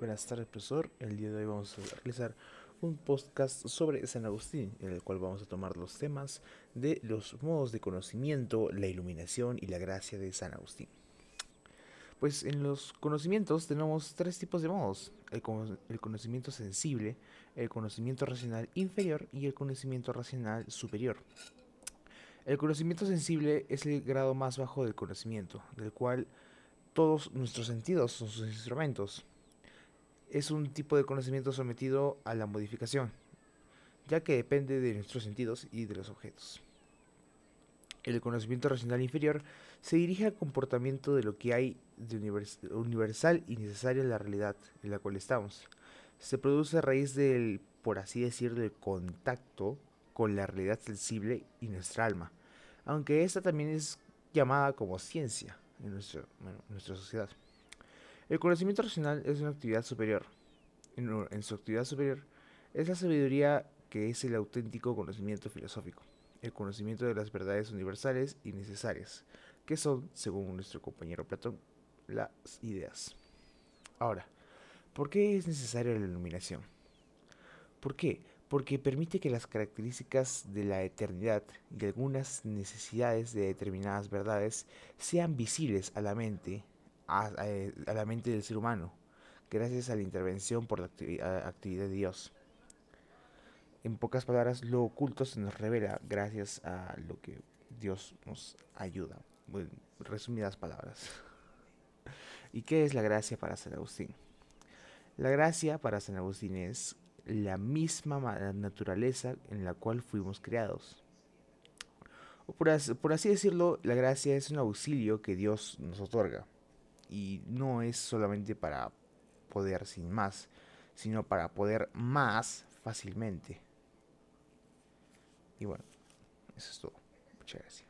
Buenas tardes, profesor. El día de hoy vamos a realizar un podcast sobre San Agustín, en el cual vamos a tomar los temas de los modos de conocimiento, la iluminación y la gracia de San Agustín. Pues en los conocimientos tenemos tres tipos de modos. El, el conocimiento sensible, el conocimiento racional inferior y el conocimiento racional superior. El conocimiento sensible es el grado más bajo del conocimiento, del cual todos nuestros sentidos son sus instrumentos es un tipo de conocimiento sometido a la modificación, ya que depende de nuestros sentidos y de los objetos. El conocimiento racional inferior se dirige al comportamiento de lo que hay de universal y necesario en la realidad en la cual estamos. Se produce a raíz del, por así decirlo, del contacto con la realidad sensible y nuestra alma, aunque esta también es llamada como ciencia en, nuestra sociedad. El conocimiento racional es una actividad superior. En, su actividad superior es la sabiduría que es el auténtico conocimiento filosófico, el conocimiento de las verdades universales y necesarias, que son, según nuestro compañero Platón, las ideas. Ahora, ¿por qué es necesaria la iluminación? ¿Por qué? Porque permite que las características de la eternidad y algunas necesidades de determinadas verdades sean visibles a la mente a, la mente del ser humano, gracias a la intervención por la actividad de Dios. En pocas palabras, lo oculto se nos revela gracias a lo que Dios nos ayuda. En resumidas palabras. ¿Y qué es la gracia para San Agustín? La gracia para San Agustín es la misma naturaleza en la cual fuimos creados. Por, por así decirlo, la gracia es un auxilio que Dios nos otorga y no es solamente para poder sin más, sino para poder más fácilmente. Y bueno, eso es todo. Muchas gracias.